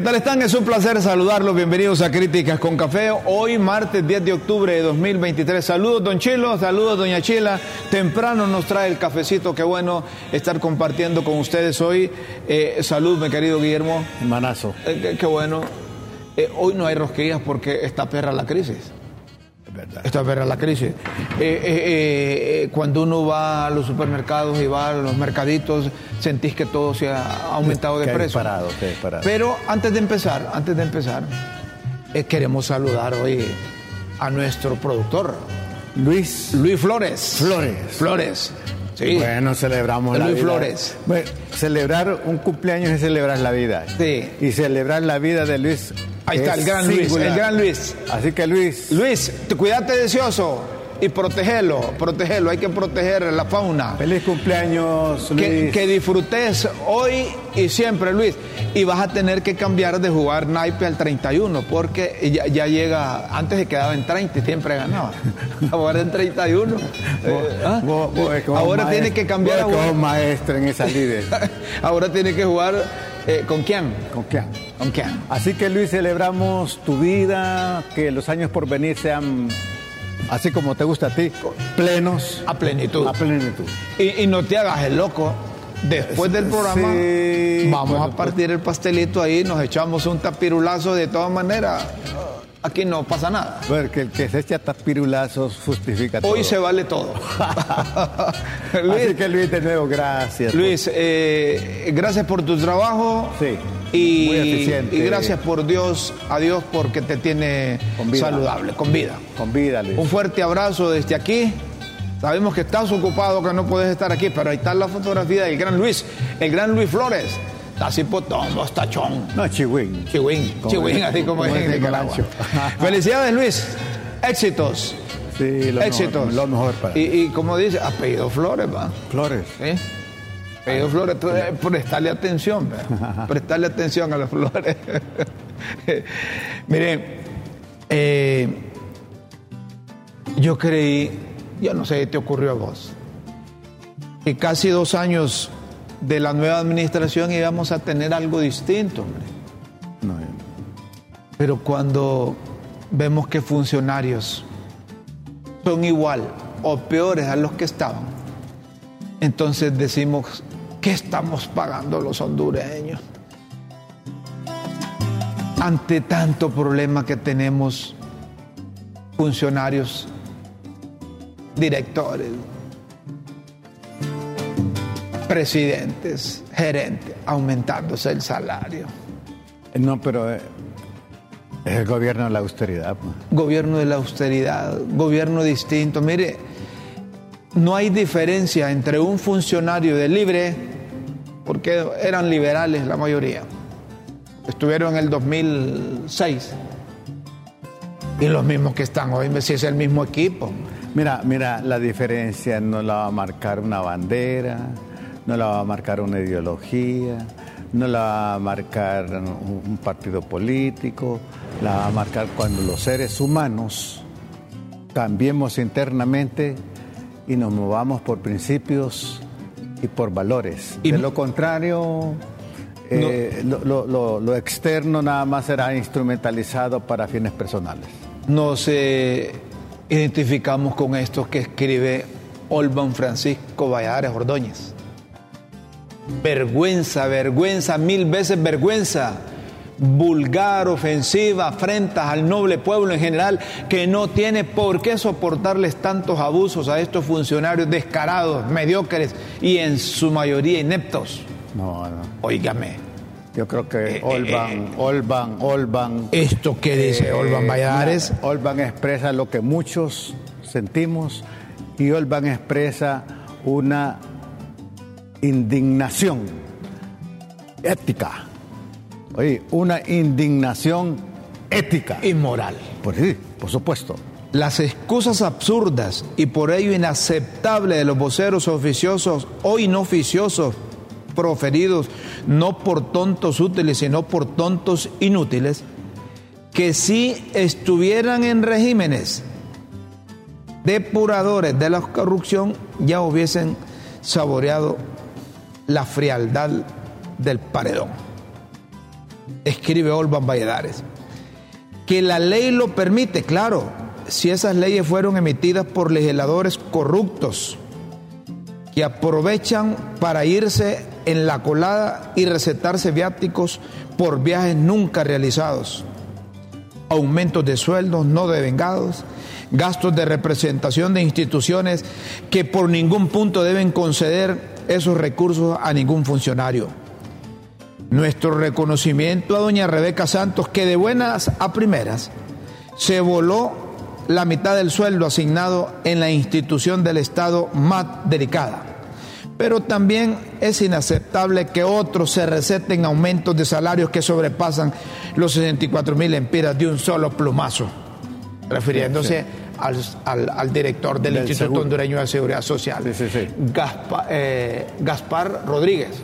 ¿Qué tal están? Es un placer saludarlos. Bienvenidos a Críticas con Café. Hoy, martes 10 de octubre de 2023. Saludos, don Chilo. Saludos, doña Chila. Temprano nos trae el cafecito. Qué bueno estar compartiendo con ustedes hoy. Eh, salud, mi querido Guillermo. Hermanazo. Eh, qué, qué bueno. Eh, hoy no hay rosquillas porque está perra la crisis. Verdad. Esta es la crisis. Eh, eh, eh, cuando uno va a los supermercados y va a los mercaditos, sentís que todo se ha aumentado de precio. disparado, disparado. Pero antes de empezar, antes de empezar, queremos saludar hoy a nuestro productor, Luis Luis Flores. Flores. Flores. Sí. Bueno, celebramos la Luis vida. Flores. Bueno, celebrar un cumpleaños es celebrar la vida. Sí. Y celebrar la vida de Luis. Ahí está, es el gran Luis, el gran Luis. Así que Luis, Luis, te cuídate deseoso y protegelo, protegelo. Hay que proteger la fauna. feliz cumpleaños, Luis. Que, que disfrutes hoy y siempre, Luis. Y vas a tener que cambiar de jugar naipe al 31, porque ya, ya llega, antes se quedaba en 30 y siempre ganaba. Ahora en 31. eh, ¿ah? Vos- vos Ahora maestro- tiene que cambiar vos maestro en esa líder. Ahora tiene que jugar eh, con quién? ¿Con quién? ¿Con quién? Así que Luis, celebramos tu vida, que los años por venir sean, así como te gusta a ti, plenos. A plenitud. A plenitud. Y, y no te hagas el loco. Después del programa Sí, vamos a partir el pastelito ahí, nos echamos un tapirulazo de todas maneras. Aquí no pasa nada. Porque el que se echa tapirulazos justifica todo. Hoy se vale todo. Así Luis, que Luis, de nuevo, gracias. Luis, eh, gracias por tu trabajo. Sí, Y, muy eficiente. y gracias por Dios, a Dios porque te tiene Con vida. saludable, con vida. Con vida, Luis. Un fuerte abrazo desde aquí. Sabemos que estás ocupado, que no puedes estar aquí, pero ahí está la fotografía del gran Luis, el gran Luis Flores. Está así potondo, está chón. No, chihuín. Chihuín, Como chihuín, así como, como es en Nicaragua. Felicidades, Luis. Éxitos. Sí, lo Éxitos. mejor, lo mejor para y, y como dice, apellido Flores, va. Flores. ¿Sí? Apellido Flores, tú, eh, prestarle atención, prestarle atención a las flores. Miren, eh, yo creí, yo no sé te ocurrió a vos, que casi dos años de la nueva administración íbamos a tener algo distinto, hombre. No, Pero cuando vemos que funcionarios son igual o peores a los que estaban, entonces decimos, ¿qué estamos pagando los hondureños? Ante tanto problema que tenemos funcionarios, directores, presidentes, gerentes, aumentándose el salario. no pero eh, es el gobierno de la austeridad. pues. gobierno de la austeridad, gobierno distinto. Mire, no hay diferencia entre un funcionario de libre, porque eran liberales la mayoría, estuvieron en el 2006, y los mismos que están hoy, si es el mismo equipo. Mira, mira, la diferencia no la va a marcar una bandera, no la va a marcar una ideología, no la va a marcar un, partido político, la va a marcar cuando los seres humanos cambiemos internamente y nos movamos por principios y por valores. Y- de lo contrario, eh, lo, lo- lo- lo externo nada más será instrumentalizado para fines personales. Nos eh, identificamos con estos que escribe Olban Francisco Valladares Ordóñez. Vergüenza, vergüenza, mil veces vergüenza. Vulgar, ofensiva, afrentas al noble pueblo en general que no tiene por qué soportarles tantos abusos a estos funcionarios descarados, mediocres y en su mayoría ineptos. No, no. Óigame, Yo creo que Eh, Olban, Olban, Olban. esto que dice eh, Olban Valladares, Olban expresa lo que muchos sentimos y Olban expresa una indignación ética. Oye, una indignación ética. inmoral. Pues sí, por supuesto. Las excusas absurdas y por ello inaceptables de los voceros oficiosos o inoficiosos proferidos no por tontos útiles, sino por tontos inútiles, que si estuvieran en regímenes depuradores de la corrupción, ya hubiesen saboreado la frialdad del paredón. Escribe Olvan Valladares. Que la ley lo permite, claro, si esas leyes fueron emitidas por legisladores corruptos que aprovechan para irse en la colada y recetarse viáticos por viajes nunca realizados, aumentos de sueldos no devengados, gastos de representación de instituciones que por ningún punto deben conceder esos recursos a ningún funcionario. Nuestro reconocimiento a doña Rebeca Santos, que de buenas a primeras se voló la mitad del sueldo asignado en la institución del Estado más delicada. Pero también es inaceptable que otros se receten aumentos de salarios que sobrepasan los 64 mil empiras de un solo plumazo, refiriéndose al, director del, Instituto Hondureño de Seguridad Social, eh, Gaspar, Rodríguez.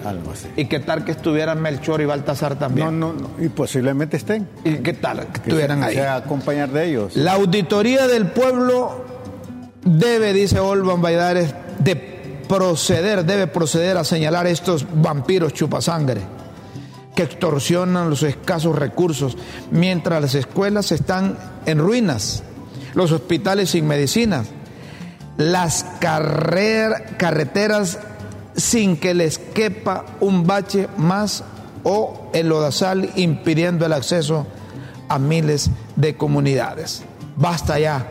¿Y qué tal que estuvieran Melchor y Baltasar también? No, no, y posiblemente estén. ¿Y qué tal que, estuvieran ahí? acompañar de ellos. La auditoría del pueblo debe, dice Olvan Valladares, de proceder, debe proceder a señalar estos vampiros chupasangre que extorsionan los escasos recursos mientras las escuelas están en ruinas los hospitales sin medicina, las carreteras sin que les quepa un bache más o el lodazal impidiendo el acceso a miles de comunidades. Basta ya,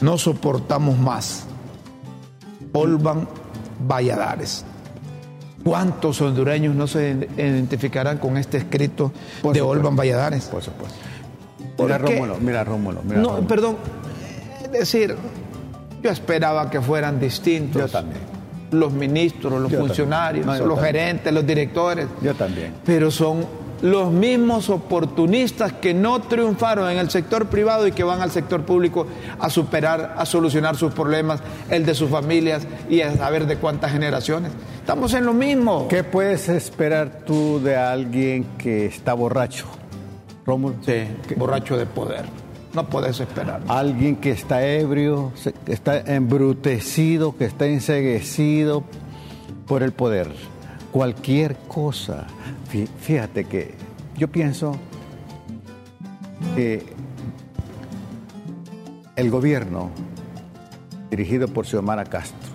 no soportamos más. Olvan Valladares. ¿Cuántos hondureños no se identificarán con este escrito de Olvan Valladares? Por supuesto. Mira Rómulo, mira Rómulo. Mira no, perdón. Es decir, yo esperaba que fueran distintos. Yo también. Los ministros, los funcionarios, los gerentes, los directores. Yo también. Pero son los mismos oportunistas que no triunfaron en el sector privado y que van al sector público a superar, a solucionar sus problemas, el de sus familias y a saber de cuántas generaciones. Estamos en lo mismo. ¿Qué puedes esperar tú de alguien que está borracho? Sí, borracho de poder. No puedes esperar. Alguien que está ebrio, que está embrutecido, que está enseguecido por el poder. Cualquier cosa. Fíjate que yo pienso que el gobierno, dirigido por Xiomara Castro,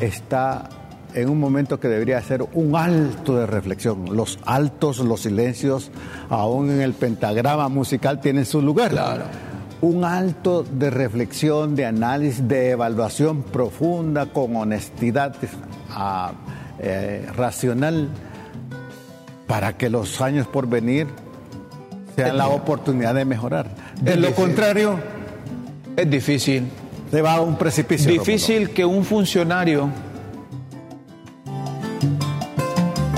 está en un momento que debería ser un alto de reflexión. Los altos, los silencios, aún en el pentagrama musical tienen su lugar. Claro. Un alto de reflexión, de análisis, de evaluación profunda, con honestidad ah, eh, racional, para que los años por venir sean la oportunidad de mejorar. De lo contrario, es difícil. Se va a un precipicio. Difícil que un funcionario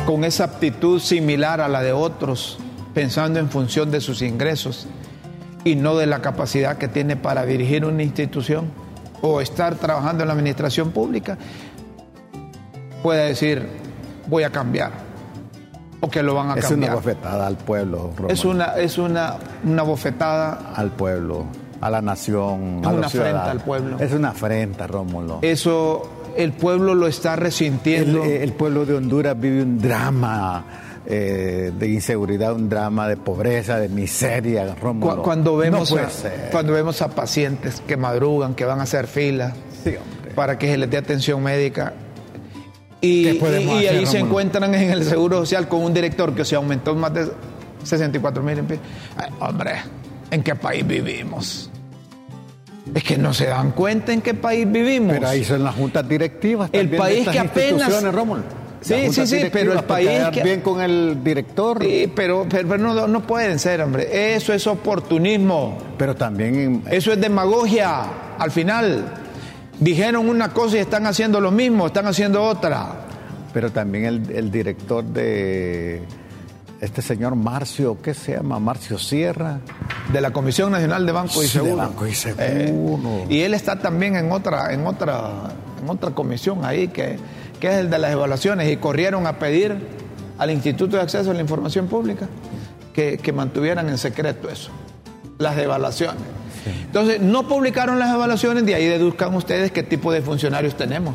con esa aptitud similar a la de otros, pensando en función de sus ingresos y no de la capacidad que tiene para dirigir una institución o estar trabajando en la administración pública, puede decir, voy a cambiar o que lo van a cambiar. Es una bofetada al pueblo. Es una, es una, una bofetada al pueblo, a la nación. Es una afrenta al pueblo. Es una afrenta, Rómulo. Eso el pueblo lo está resintiendo. El, pueblo de Honduras vive un drama eh, de inseguridad, un drama de pobreza, de miseria. Rómulo. Cuando vemos, a, cuando vemos a pacientes que madrugan, que van a hacer fila para que se les dé atención médica. Y, ahí se encuentran en el Seguro Social con un director que se aumentó más de 64 mil. Hombre, ¿en qué país vivimos? Es que no se dan cuenta en qué país vivimos. Pero ahí son las juntas directivas. El país que apenas. Sí, sí, sí, pero el país que. bien con el director. Sí, pero, pero, no, no, pueden ser, hombre. Eso es oportunismo. Pero también. Eso es demagogia. Al final, dijeron una cosa y están haciendo lo mismo, están haciendo otra. Pero también el, el director de este señor Marcio, ¿qué se llama? Marcio Sierra. De la Comisión Nacional de Banco y Sí, de Seguro. Banco y Seguro. Eh, y él está también en otra, en otra, en otra comisión ahí que, que es el de las evaluaciones. Y corrieron a pedir al Instituto de Acceso a la Información Pública que, que mantuvieran en secreto eso, las evaluaciones. Entonces, no publicaron las evaluaciones, de ahí deduzcan ustedes qué tipo de funcionarios tenemos.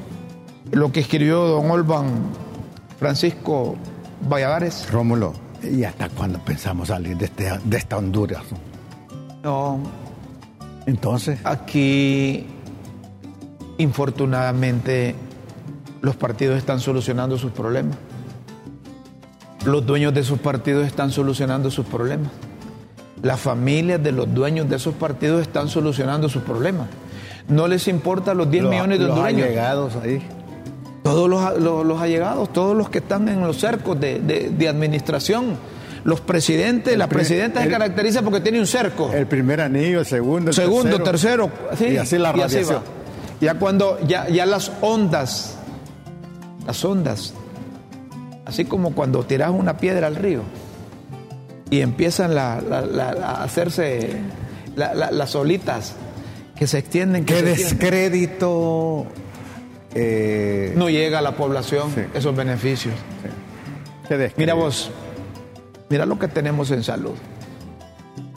lo que escribió don Olvan Francisco Valladares. Rómulo, ¿y hasta cuándo pensamos salir de, este- de esta Honduras? No, Entonces, aquí infortunadamente los partidos están solucionando sus problemas. Los dueños de sus partidos están solucionando sus problemas. Las familias de los dueños de esos partidos están solucionando sus problemas. No les importa los 10 los- millones de los hondureños. allegados ahí. Todos los, los- los allegados, todos los que están en los cercos de, de- de administración, los presidentes, la pri- presidenta se el- caracteriza porque tiene un cerco. El primer anillo, el segundo, el Segundo, tercero, sí, y así la y así radiación. va. Ya cuando, ya, ya las ondas, las ondas, así como cuando tiras una piedra al río y empiezan la- la- la- la- a hacerse la- la- las olitas que se extienden, que Qué se extienden. Eh, no llega a la población Sí. esos beneficios. Mira vos, mira lo que tenemos en salud.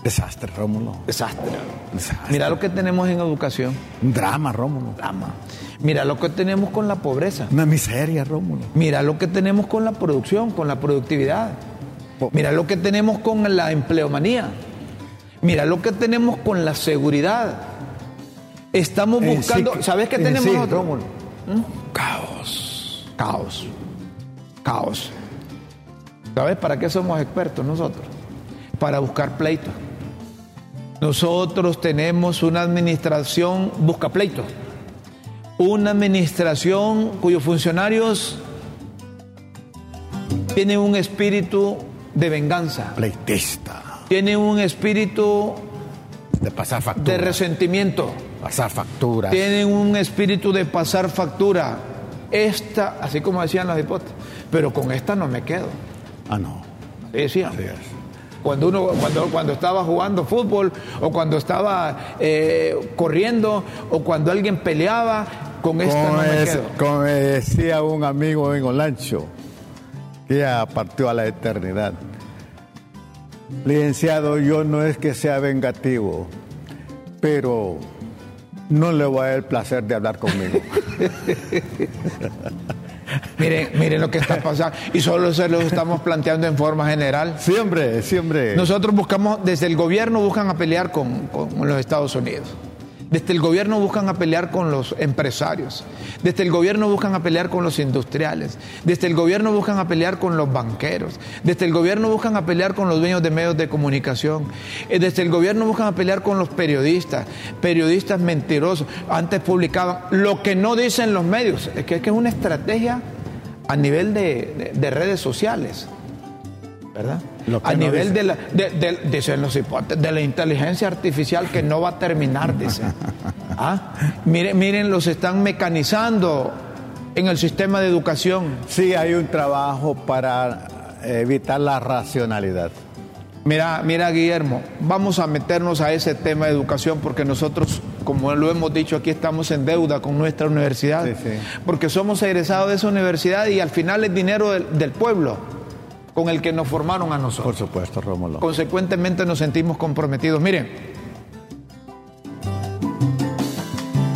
Desastre, Rómulo. Desastre. Desastre. Mira lo que tenemos en educación. Un drama, Rómulo. Drama. Mira lo que tenemos con la pobreza. Una miseria, Rómulo. Mira lo que tenemos con la producción, con la productividad. Mira lo que tenemos con la empleomanía. Mira lo que tenemos con la seguridad. Estamos En sí buscando. ¿Sabes qué en tenemos sí, nosotros? Rómulo. Caos. Caos. Caos. ¿Sabes para qué somos expertos nosotros? Para buscar pleitos. Nosotros tenemos una administración busca pleitos. Una administración cuyos funcionarios tienen un espíritu de venganza, Pleitista. tienen un espíritu De pasar de factura. resentimiento, pasar facturas. tienen un espíritu de pasar factura. Esta, así como decían los hipótesis, pero con esta no me quedo. Ah, no. Decían. Así es. Cuando uno, cuando, cuando estaba jugando fútbol, o cuando estaba eh, corriendo, o cuando alguien peleaba, con esta Como, no me es- quedo. como me decía un amigo en Olancho, que ya partió a la eternidad. Licenciado, yo no es que sea vengativo, pero no le voy a dar el placer de hablar conmigo. Miren, miren lo que está pasando. Y solo se lo estamos planteando en forma general. siempre, siempre. Nosotros buscamos, desde el gobierno buscan a pelear con, con los Estados Unidos. Desde el gobierno buscan a pelear con los empresarios. Desde el gobierno buscan a pelear con los industriales. Desde el gobierno buscan a pelear con los banqueros. Desde el gobierno buscan a pelear con los dueños de medios de comunicación. Eh, Desde el gobierno buscan a pelear con los periodistas. Periodistas mentirosos. Antes publicaban lo que no dicen los medios. Es que es, una estrategia a nivel de redes sociales. ¿verdad? A nivel de la, de, de- dicen los hipótesis, de la inteligencia artificial que no va a terminar, dicen. ¿Ah? Miren, miren, los están mecanizando en el sistema de educación. Sí, hay un trabajo para evitar la racionalidad. Mira, mira, Guillermo, vamos a meternos a ese tema de educación porque nosotros, como lo hemos dicho aquí, estamos en deuda con nuestra universidad. Sí, sí. Porque somos egresados de esa universidad y al final es dinero del, del pueblo con el que nos formaron a nosotros. Por supuesto, Rómulo. Consecuentemente nos sentimos comprometidos. Miren,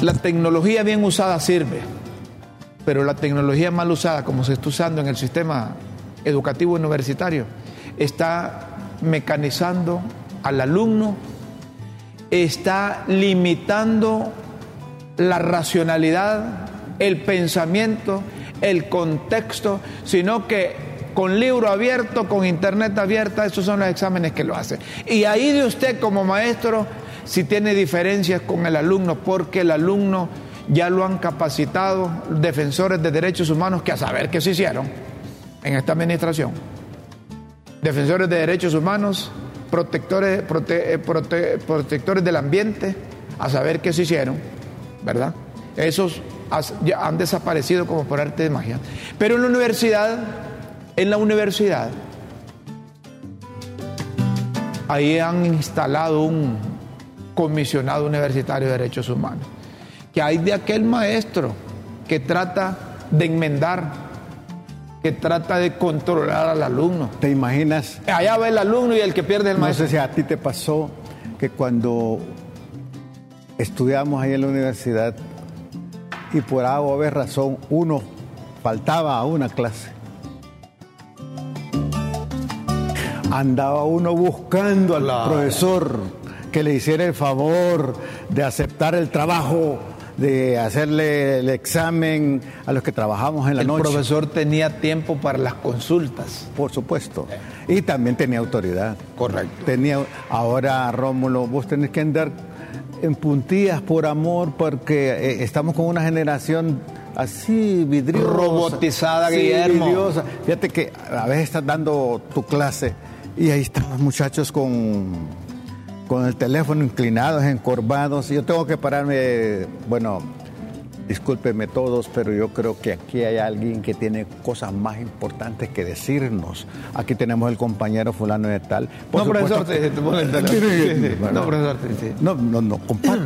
la tecnología bien usada sirve, pero la tecnología mal usada, como se está usando en el sistema educativo universitario, está mecanizando al alumno, está limitando la racionalidad el pensamiento, el contexto, sino que con libro abierto, con internet abierta, esos son los exámenes que lo hacen. Y ahí de usted como maestro, si tiene diferencias con el alumno, porque el alumno ya lo han capacitado defensores de derechos humanos que a saber qué se hicieron en esta administración. Defensores de derechos humanos, protectores, eh, protectores del ambiente, a saber qué se hicieron, ¿verdad? Esos han desaparecido como por arte de magia. Pero en la universidad, en la universidad, ahí han instalado un comisionado universitario de derechos humanos, que hay de aquel maestro que trata de enmendar, que trata de controlar al alumno. ¿Te imaginas? Allá va el alumno y el que pierde el maestro. No sé si a ti te pasó que cuando estudiamos ahí en la universidad y por algo o razón uno faltaba a una clase. Andaba uno buscando al profesor que le hiciera el favor de aceptar el trabajo, de hacerle el examen a los que trabajamos en la noche. El profesor tenía tiempo para las consultas. Por supuesto. Y también tenía autoridad. Correcto. Tenía, ahora, Rómulo, vos tenés que andar en puntillas por amor porque eh, estamos con una generación así vidriosa. Robotizada, Guillermo. Fíjate que a veces estás dando tu clase y ahí están los muchachos con, con el teléfono inclinados, encorvados. Yo tengo que pararme, bueno, Discúlpenme todos, pero yo creo que aquí hay alguien que tiene cosas más importantes que decirnos. Aquí tenemos el compañero fulano de tal. no, profesor, te, no, profesor, no, no, no,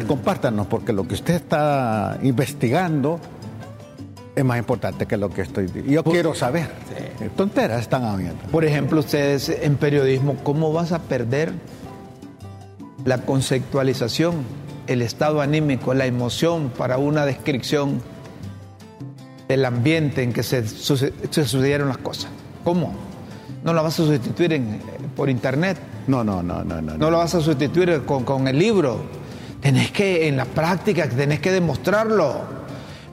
compártanos, porque lo que usted está investigando es más importante que lo que estoy Yo quiero saber. Tonteras están habiendo. Por ejemplo, ustedes en periodismo, ¿cómo vas a perder la conceptualización? el estado anímico, la emoción para una descripción del ambiente en que se, sucedieron las cosas. ¿Cómo? ¿No la vas a sustituir por internet? No, no, no, no, no. No lo vas a sustituir con, el libro. Tenés que, en la práctica, tenés que demostrarlo.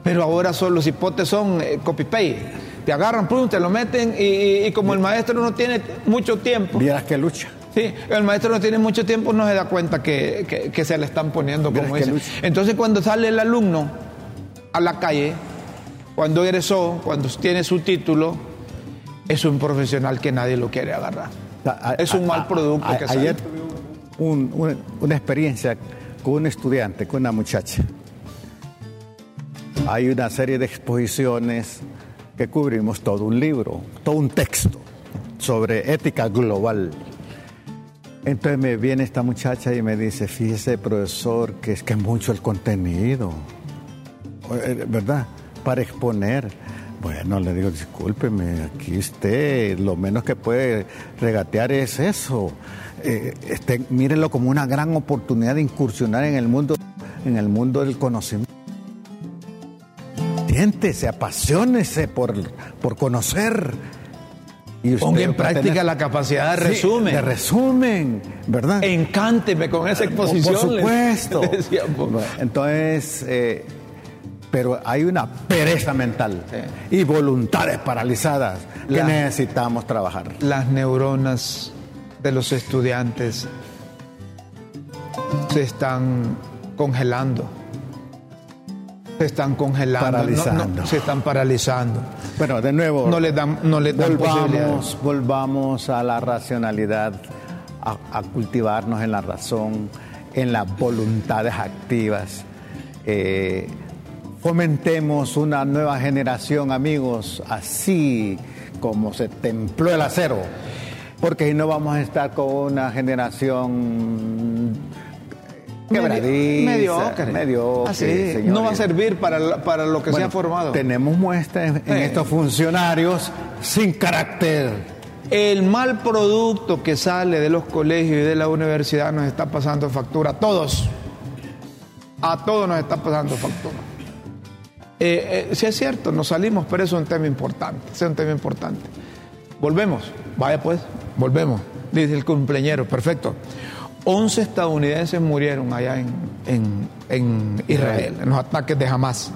Pero ahora son, los hipotes son eh, copy-paste. Te agarran, pum, te lo meten y, como el maestro no tiene mucho tiempo. Vieras que lucha. Sí, el maestro no tiene mucho tiempo, no se da cuenta que, se le están poniendo como dice. Entonces cuando sale el alumno a la calle, cuando egresó, cuando tiene su título, es un profesional que nadie lo quiere agarrar. es un mal producto que sale. Ayer una experiencia con un estudiante, con una muchacha. Hay una serie de exposiciones que cubrimos todo un libro, todo un texto sobre ética global entonces me viene esta muchacha y me dice, fíjese profesor, que es que es mucho el contenido, eh, ¿verdad? Para exponer. Bueno, le digo, discúlpeme, aquí usted lo menos que puede regatear es eso. Eh, este, mírenlo como una gran oportunidad de incursionar en el mundo, en el mundo del conocimiento. Siéntese, apasionese por, por conocer y Ponga en práctica la capacidad de resumen. de resumen, ¿verdad? Encánteme con esa exposición. Por, supuesto. Entonces, eh, pero hay una pereza mental y voluntades paralizadas que necesitamos trabajar. Las neuronas de los estudiantes se están congelando. Se están congelando. Paralizando. se están paralizando. Bueno, de nuevo, no le dan, no le dan volvamos, volvamos a la racionalidad, a, cultivarnos en la razón, en las voluntades activas. Eh, fomentemos una nueva generación, amigos, así como se templó el acero, porque si no vamos a estar con una generación mediocre. mediocre no va a servir para, para lo que se ha formado. Tenemos muestras en, estos funcionarios sin carácter. El mal producto que sale de los colegios y de la universidad nos está pasando factura a todos. A todos nos está pasando factura. Eh, eh, si es cierto, nos salimos, pero eso es un tema importante. es un tema importante. Volvemos. Vaya pues, volvemos. Dice el cumpleañero. Perfecto. 11 estadounidenses murieron allá en, Israel, en los ataques de Hamas.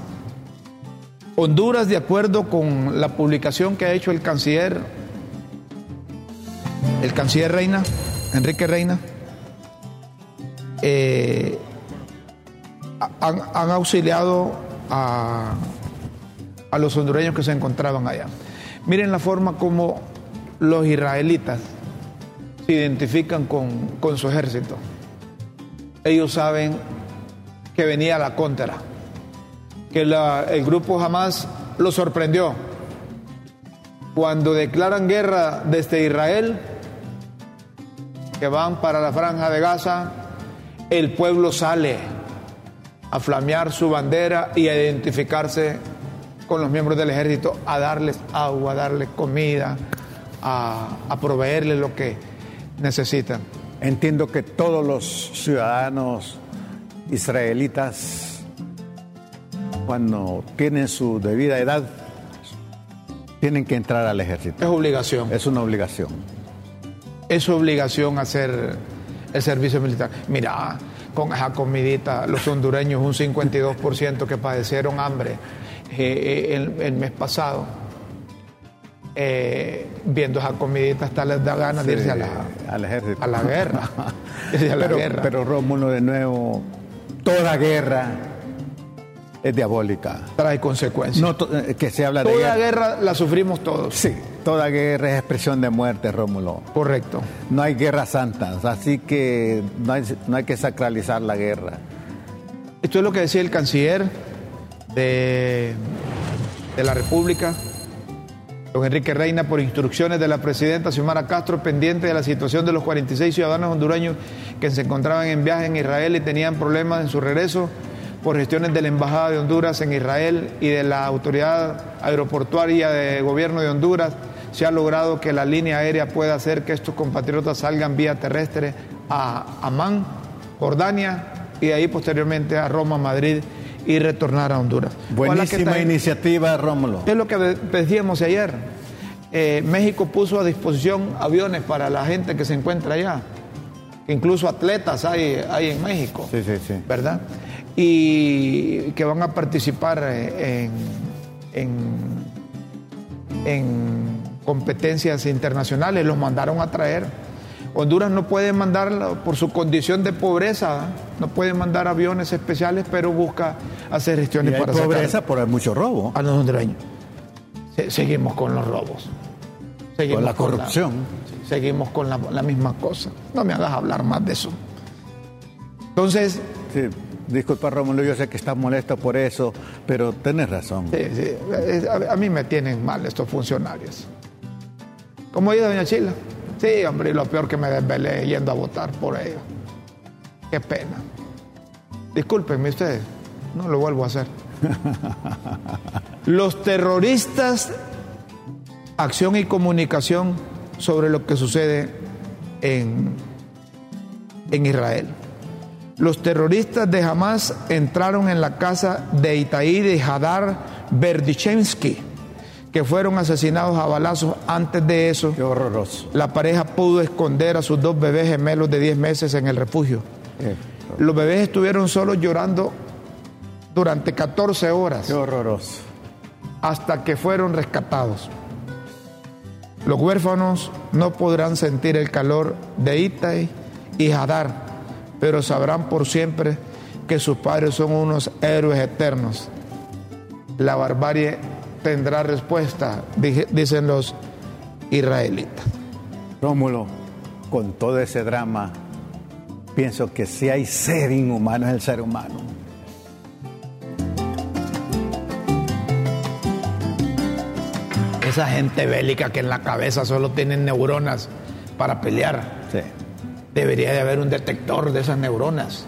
Honduras, de acuerdo con la publicación que ha hecho el canciller, el canciller Reina, Enrique Reina, eh, han, han, auxiliado a, a los hondureños que se encontraban allá. Miren la forma como los israelitas se identifican con, con su ejército. Ellos saben que venía la contra, que el grupo jamás lo sorprendió. Cuando declaran guerra desde Israel, que van para la franja de Gaza, el pueblo sale a flamear su bandera y a identificarse con los miembros del ejército, a darles agua, a darles comida, a, a proveerles lo que necesitan. Entiendo que todos los ciudadanos israelitas, cuando tienen su debida edad, tienen que entrar al ejército. Es obligación. Es una obligación. Es obligación hacer el servicio militar. Mira, con esa comidita, los hondureños, un 52% que padecieron hambre eh, el, el, mes pasado, eh, viendo esa comidita, hasta les da ganas Sí, de irse a la, al ejército. a la guerra. Irse a la pero, guerra. pero Rómulo, de nuevo, toda guerra es diabólica. trae consecuencias. No eh, que se habla de Toda guerra. guerra la sufrimos todos. Sí, toda guerra es expresión de muerte, Rómulo. Correcto. No hay guerras santas, así que no hay, no hay que sacralizar la guerra. Esto es lo que decía el canciller de, de la República, don Enrique Reina, por instrucciones de la presidenta Xiomara Castro, pendiente de la situación de los 46 ciudadanos hondureños que se encontraban en viaje en Israel y tenían problemas en su regreso por gestiones de la Embajada de Honduras en Israel y de la Autoridad Aeroportuaria de Gobierno de Honduras, se ha logrado que la línea aérea pueda hacer que estos compatriotas salgan vía terrestre a Amán, Jordania, y de ahí posteriormente a Roma, Madrid y retornar a Honduras. Buenísima iniciativa, Rómulo. es lo que de- decíamos ayer. Eh, México puso a disposición aviones para la gente que se encuentra allá. Incluso atletas hay, hay en México. Sí, sí, sí. ¿Verdad? Y que van a participar eh, en, en- en competencias internacionales. Los mandaron a traer. Honduras no puede mandar, por su condición de pobreza, no puede mandar aviones especiales, pero busca hacer Y gestiones hay para sacar pobreza por el mucho robo. a los hondureños. Se- seguimos con los robos. Seguimos Con la corrupción. seguimos con la, la misma cosa. No me hagas hablar más de eso. Entonces, Sí, disculpa, Rómulo, yo sé que estás molesto por eso, pero tenés razón. sí, sí, a, a mí me tienen mal estos funcionarios. ¿Cómo ha ido, doña Chila? Sí, hombre, y lo peor que me desvelé yendo a votar por ellos. Qué pena. Discúlpenme ustedes, no lo vuelvo a hacer. Los terroristas, acción y comunicación sobre lo que sucede en, en Israel. Los terroristas de Hamas entraron en la casa de Itaí de Hadar Berdichensky, que fueron asesinados a balazos. Antes de eso, Qué horroroso. la pareja pudo esconder a sus dos bebés gemelos de 10 meses en el refugio. Los bebés estuvieron solos llorando durante 14 horas qué horroroso. hasta que fueron rescatados. Los huérfanos no podrán sentir el calor de Itai y Hadar, pero sabrán por siempre que sus padres son unos héroes eternos. La barbarie tendrá respuesta, dicen los israelitas. Rómulo, con todo ese drama, pienso que si hay ser inhumano es el ser humano. Esa gente bélica que en la cabeza solo tienen neuronas para pelear. Sí. Debería de haber un detector de esas neuronas.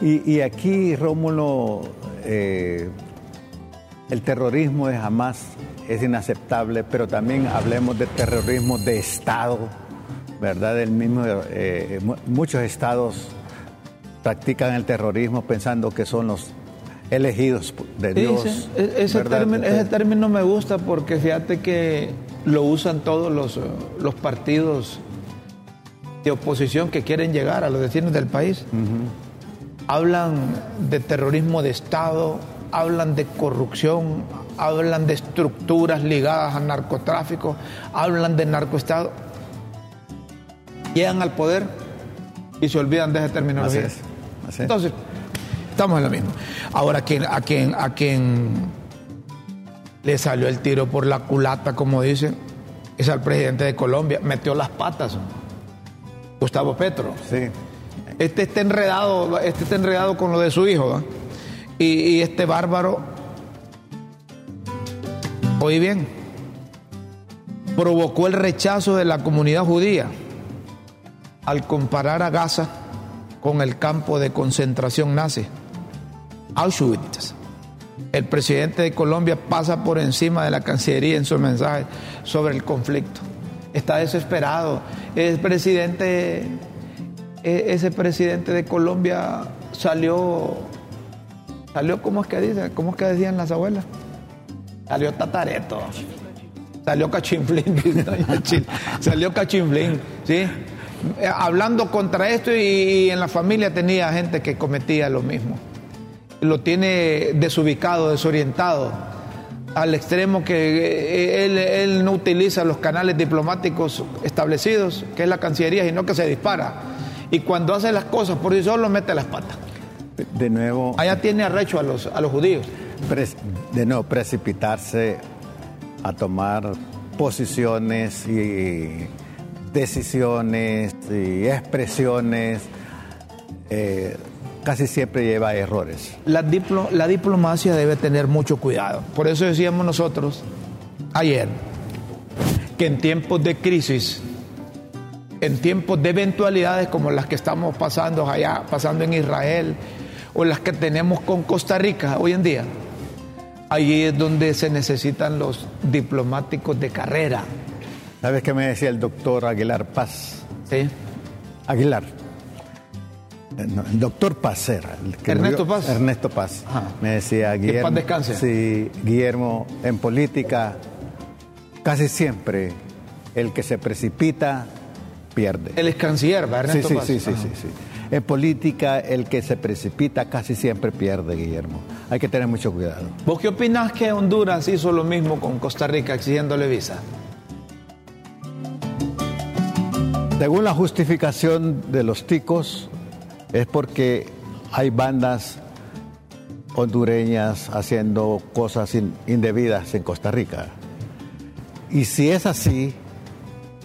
Y, y aquí, Rómulo, eh, el terrorismo de Hamas es inaceptable, pero también hablemos de terrorismo de Estado, ¿verdad? El mismo, eh, mu- muchos estados practican el terrorismo pensando que son los elegidos de Dios. Sí, sí. E- Ese, término, ese término me gusta porque fíjate que lo usan todos los, eh, los partidos de oposición que quieren llegar a los destinos del país. Hablan de terrorismo de Estado, hablan de corrupción, hablan de estructuras ligadas al narcotráfico, hablan de narcoestado. Llegan al poder y se olvidan de esa terminología. Así es, así es. Entonces, estamos en lo mismo. Ahora, a quien, a quien, a quien le salió el tiro por la culata, como dicen, es al presidente de Colombia. Metió las patas. Gustavo Petro. Sí. Este está enredado, este está enredado con lo de su hijo. ¿va? Y, este bárbaro, oí bien, provocó el rechazo de la comunidad judía al comparar a Gaza con el campo de concentración nazi, Auschwitz. El presidente de Colombia pasa por encima de la Cancillería en su mensaje sobre el conflicto. Está desesperado. El presidente, e- ese presidente de Colombia salió, salió, ¿cómo es que dice? ¿Cómo es que decían las abuelas? Salió tatareto. Salió Chil. salió cachiflín, ¿sí? Eh, Hablando contra esto y, en la familia tenía gente que cometía lo mismo. Lo tiene desubicado, desorientado, al extremo que eh, él, él no utiliza los canales diplomáticos establecidos, que es la Cancillería, sino que se dispara. Y cuando hace las cosas por sí solo, mete las patas. De nuevo, Allá tiene arrecho a los, a los judíos. de nuevo precipitarse a tomar posiciones y decisiones y expresiones eh, casi siempre lleva a errores. La, diplo- la diplomacia debe tener mucho cuidado. Por eso decíamos nosotros ayer que en tiempos de crisis, en tiempos de eventualidades como las que estamos pasando allá, pasando en Israel, o las que tenemos con Costa Rica hoy en día, allí es donde se necesitan los diplomáticos de carrera. ¿Sabes qué me decía el doctor Aguilar Paz? ¿sí? Aguilar. Eh, no, el doctor Paz era. el que Ernesto murió. Paz. Ernesto Paz. Ajá. Me decía Guillermo. paz descanse. Sí, Guillermo, en política, casi siempre el que se precipita pierde. Él es canciller, ¿verdad, Sí, sí, sí, sí, sí, sí. En política, el que se precipita casi siempre pierde, Guillermo. Hay que tener mucho cuidado. ¿Vos qué opinás que Honduras hizo lo mismo con Costa Rica exigiéndole visa? Según la justificación de los ticos, es porque hay bandas hondureñas haciendo cosas in- indebidas en Costa Rica. Y si es así,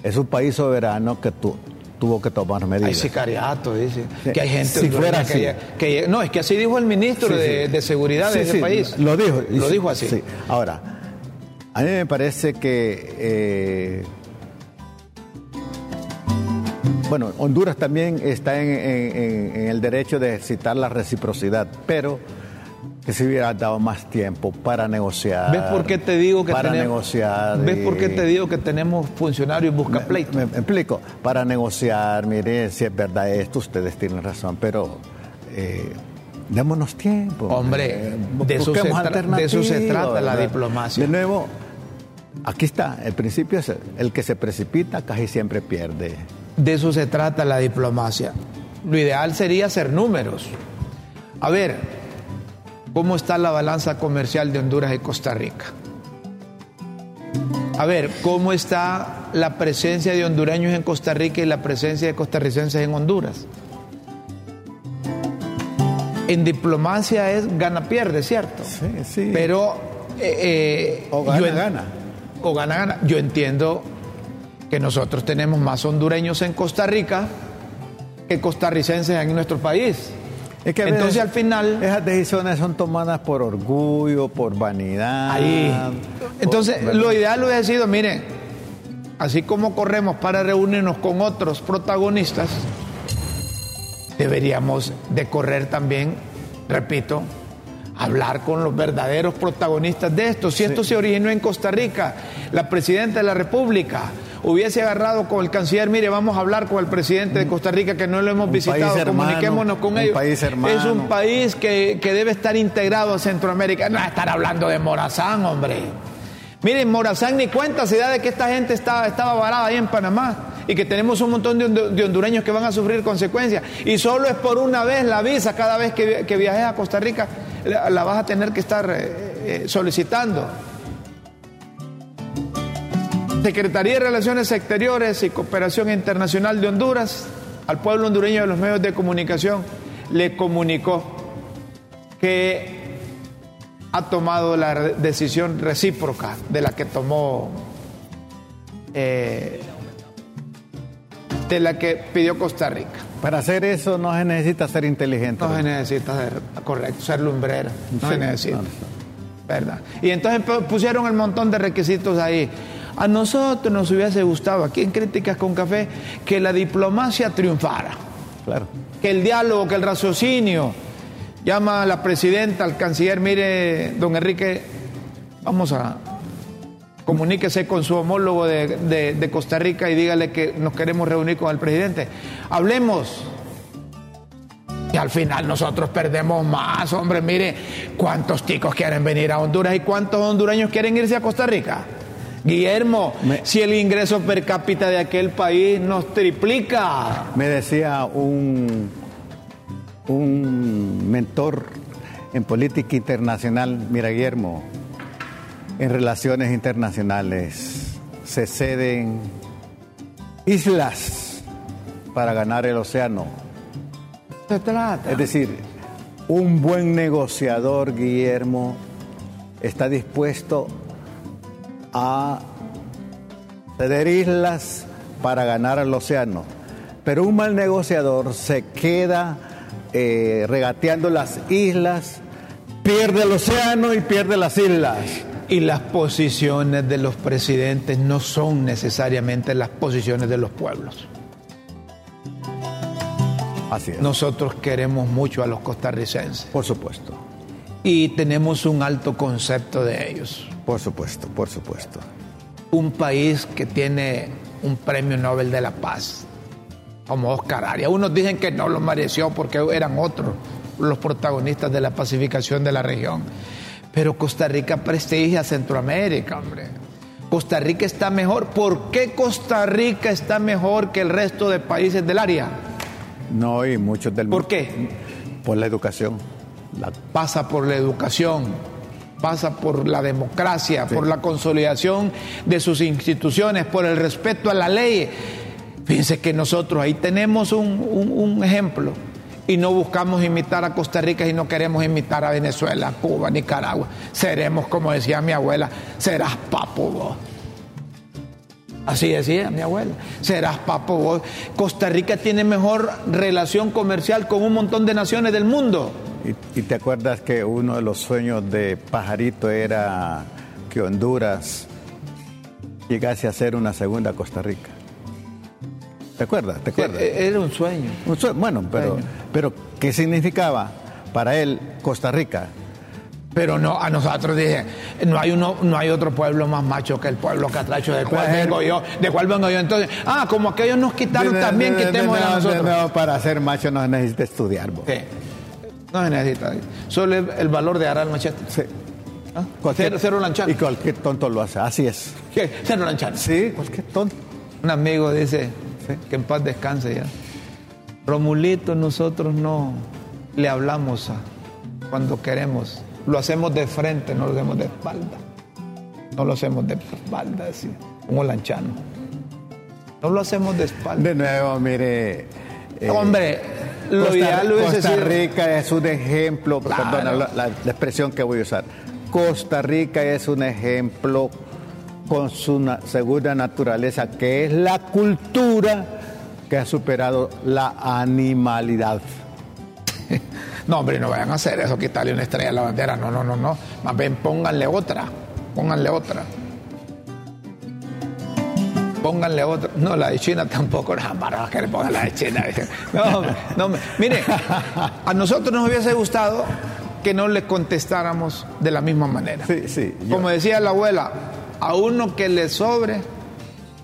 es un país soberano que tu- tuvo que tomar Hay medidas. sicariato, dice. Sí. Que hay gente Si fuera así. que No, es que así dijo el ministro Sí, de, sí. de seguridad de ese país. Lo dijo. Lo dijo así. sí. Ahora, a mí me parece que, eh, bueno, Honduras también está en, en- el derecho de ejercitar la reciprocidad, pero que se hubiera dado más tiempo para negociar. ¿Ves por qué te digo que para tenemos... negociar? ¿Ves y- por qué te digo que tenemos funcionarios busca pleito? me, me explico, para negociar, mire, si es verdad esto, ustedes tienen razón, pero eh, démonos tiempo. Hombre, Eh, de eso busquemos se de eso se trata la diplomacia. De nuevo, aquí está, el principio es el que se precipita casi siempre pierde. De eso se trata la diplomacia. Lo ideal sería hacer números. A ver, ¿cómo está la balanza comercial de Honduras y Costa Rica? A ver, ¿cómo está la presencia de hondureños en Costa Rica y la presencia de costarricenses en Honduras? En diplomacia es gana-pierde, ¿cierto? Sí, sí. Pero... eh, eh, O gana, yo en- gana. O gana, gana. Yo entiendo que nosotros tenemos más hondureños en Costa Rica que costarricenses en nuestro país. Es que Entonces al final... Esas decisiones son tomadas por orgullo, por vanidad. Ahí. por- Entonces, ¿verdad? lo ideal hubiera sido, miren, así como corremos para reunirnos con otros protagonistas, deberíamos de correr también, repito, hablar con los verdaderos protagonistas de esto. Si esto se originó en Costa Rica, la presidenta de la República hubiese agarrado con el canciller, mire, vamos a hablar con el presidente de Costa Rica que no lo hemos Un visitado, hermano, comuniquémonos con un ellos. país. Es un país que, que debe estar integrado a Centroamérica. No estar hablando de Morazán, hombre. Miren, Morazán ni cuenta se da de que esta gente estaba, estaba varada ahí en Panamá y que tenemos un montón de, hondu- de hondureños que van a sufrir consecuencias. Y solo es por una vez la visa, cada vez que, que viajes a Costa Rica, la, la vas a tener que estar eh, eh, solicitando. Secretaría de Relaciones Exteriores y Cooperación Internacional de Honduras al pueblo hondureño de los medios de comunicación le comunicó que ha tomado la decisión recíproca de la que tomó, eh, de la que pidió Costa Rica. Para hacer eso no se necesita ser inteligente. No se necesita ser, correcto, ser lumbrera. No se necesita. ¿Verdad? Y entonces pusieron el montón de requisitos ahí. A nosotros nos hubiese gustado, aquí en Críticas con Café, que la diplomacia triunfara. Claro. Que el diálogo, que el raciocinio, llama a la presidenta, al canciller, mire, don Enrique, vamos a, comuníquese con su homólogo de, Costa Rica y dígale que nos queremos reunir con el presidente. Hablemos. Y al final nosotros perdemos más, hombre, mire, cuántos ticos quieren venir a Honduras y cuántos hondureños quieren irse a Costa Rica. Guillermo, si el ingreso per cápita de aquel país nos triplica. Me decía un un mentor en política internacional, mira Guillermo, en relaciones internacionales se ceden islas para ganar el océano. Se trata. Es decir, un buen negociador, Guillermo, está dispuesto a ceder islas para ganar el océano. Pero un mal negociador se queda eh, regateando las islas, pierde el océano y pierde las islas. Y las posiciones de los presidentes no son necesariamente las posiciones de los pueblos. Así es. Nosotros queremos mucho a los costarricenses. Por supuesto. Y tenemos un alto concepto de ellos. Por supuesto, por supuesto. Un país que tiene un premio Nobel de la Paz como Oscar Arias. Unos dicen que no lo mereció porque eran otros los protagonistas de la pacificación de la región. Pero Costa Rica prestigia a Centroamérica, hombre. Costa Rica está mejor. ¿Por qué Costa Rica está mejor que el resto de países del área? No, y muchos del mundo. ¿Por qué? Por la educación. Pasa por la educación, pasa por la democracia, por la consolidación de sus instituciones, por el respeto a la ley Fíjense que nosotros ahí tenemos un, ejemplo y no buscamos imitar a Costa Rica y no queremos imitar a Venezuela, Cuba, Nicaragua. Seremos, como decía mi abuela, serás papo vos. Así decía mi abuela, serás papo vos. Costa Rica tiene mejor relación comercial con un montón de naciones del mundo. ¿Y, y te acuerdas que uno de los sueños de Pajarito era que Honduras llegase a ser una segunda Costa Rica? ¿Te acuerdas? ¿Te acuerdas? E-, era un sueño. bueno, pero, pero ¿qué significaba para él Costa Rica? Pero no, a nosotros dije, no hay uno, no hay otro pueblo más macho que el pueblo catracho del cual vengo yo, de cual vengo yo. Entonces, ah, como aquellos nos quitaron, también quitemos a nosotros. No, para ser macho no necesita estudiar. Sí. No se necesita. Solo el, valor de arar machete. Sí. ¿Ah? Cero, cero Y cualquier tonto lo hace, así es. ¿Qué? Cero lanchar. Sí, cualquier tonto. Un amigo dice, que en paz descanse ya. Romulito, nosotros no le hablamos a cuando queremos. Lo hacemos de frente, no lo hacemos de espalda. No lo hacemos de espalda, así, como lanchano. No lo hacemos de espalda. De nuevo, mire. Eh, Hombre, lo ideal Costa Rica es un ejemplo, perdona la expresión que voy a usar. Costa Rica es un ejemplo con su segunda naturaleza, que es la cultura que ha superado la animalidad. No, hombre, no vayan a hacer eso, quitarle una estrella a la bandera. No, no, no, no. Más bien pónganle otra. Pónganle otra. Pónganle otra. No, la de China tampoco. No, que le pongan la de China. No, no, mire, a nosotros nos hubiese gustado que no le contestáramos de la misma manera. Sí, sí. Como decía la abuela, a uno que le sobre.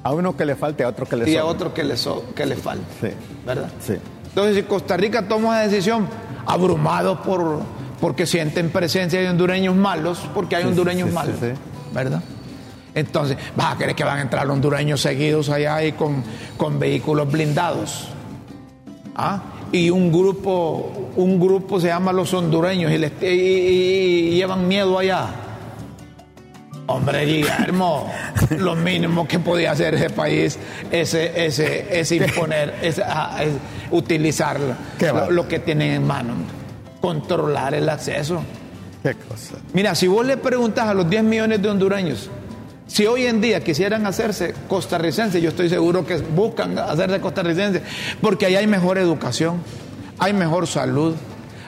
A uno que le falte, a otro que le sobre. Y a otro que le, que le falte. Sí. ¿Verdad? Sí. Entonces, si Costa Rica toma esa decisión, abrumado por, porque sienten presencia de hondureños malos, porque hay hondureños malos. ¿Verdad? Entonces, ¿vas a creer que van a entrar hondureños seguidos allá y con, con vehículos blindados? ¿Ah? Y un grupo, un grupo se llama los hondureños y, les, y llevan miedo allá Hombre, Guillermo, lo mínimo que podía hacer ese país es, ese, es imponer, es, ah, es utilizar lo, lo que tienen en mano, controlar el acceso. Qué cosa. Mira, si vos le preguntas a los 10 millones de hondureños, si hoy en día quisieran hacerse costarricenses, yo estoy seguro que buscan hacerse costarricenses, porque ahí hay mejor educación, hay mejor salud,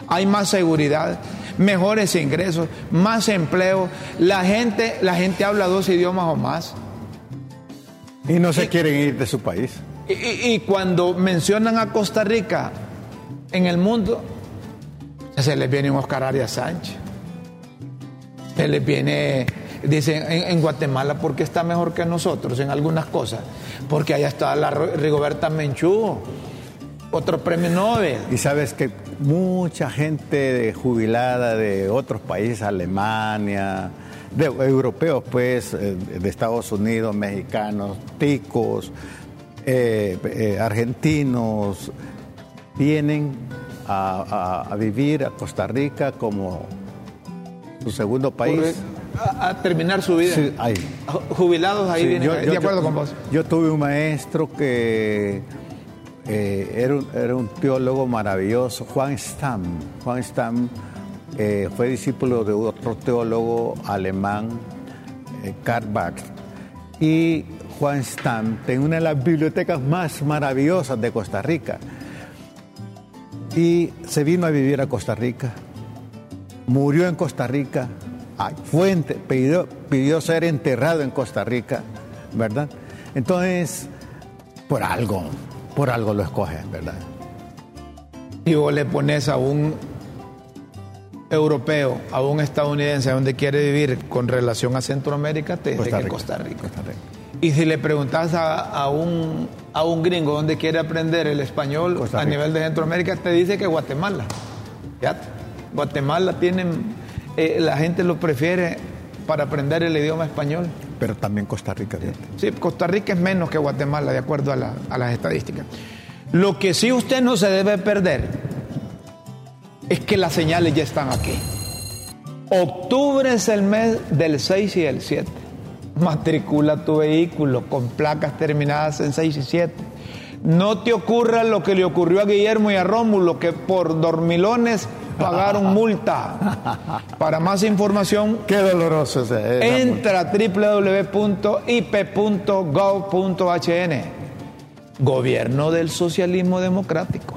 hay más seguridad, mejores ingresos, más empleo. La gente, la gente habla dos idiomas o más. Y no se Y- quieren ir de su país. Y, y- y cuando mencionan a Costa Rica en el mundo, se les viene un Oscar Arias Sánchez. Se les viene, dicen, en, en Guatemala, porque está mejor que nosotros en algunas cosas? Porque allá está la Rigoberta Menchú, otro premio Nobel. Y sabes que mucha gente jubilada de otros países, Alemania, de europeos, pues, eh, de Estados Unidos, mexicanos, ticos, eh, eh, argentinos, vienen a, a- a vivir a Costa Rica como su segundo país. A, a terminar su vida. Sí, ahí. Jubilados ahí Sí, vienen. yo- de yo- acuerdo yo- con vos. Yo tuve un maestro que eh, era, un, era un teólogo maravilloso, Juan Stam. Juan Stam eh, fue discípulo de otro teólogo alemán, eh, Karl Barth. Y Juan Stam tenía una de las bibliotecas más maravillosas de Costa Rica. Y se vino a vivir a Costa Rica murió en Costa Rica, fue pidió, pidió ser enterrado en Costa Rica, ¿verdad? Entonces, por algo, por algo lo escogen, ¿verdad? Y vos le pones a un europeo, a un estadounidense donde quiere vivir con relación a Centroamérica, te dice Costa que. Costa Rica. Costa Rica. Y si le preguntas a, a un, a un gringo donde quiere aprender el español a nivel de Centroamérica, te dice que Guatemala. Fíjate, Guatemala tienen, eh, la gente lo prefiere para aprender el idioma español. Pero también Costa Rica, fíjate. Sí, Costa Rica es menos que Guatemala, de acuerdo a, la- a las estadísticas. Lo que sí usted no se debe perder es que las señales ya están aquí. Octubre es el mes del 6 y el 7. Matricula tu vehículo con placas terminadas en 6 y 7. No te ocurra lo que le ocurrió a Guillermo y a Rómulo, que por dormilones pagaron multa. Para más información, Qué doloroso ese. esa Entra a www.ip.gov.hn. Gobierno del Socialismo Democrático.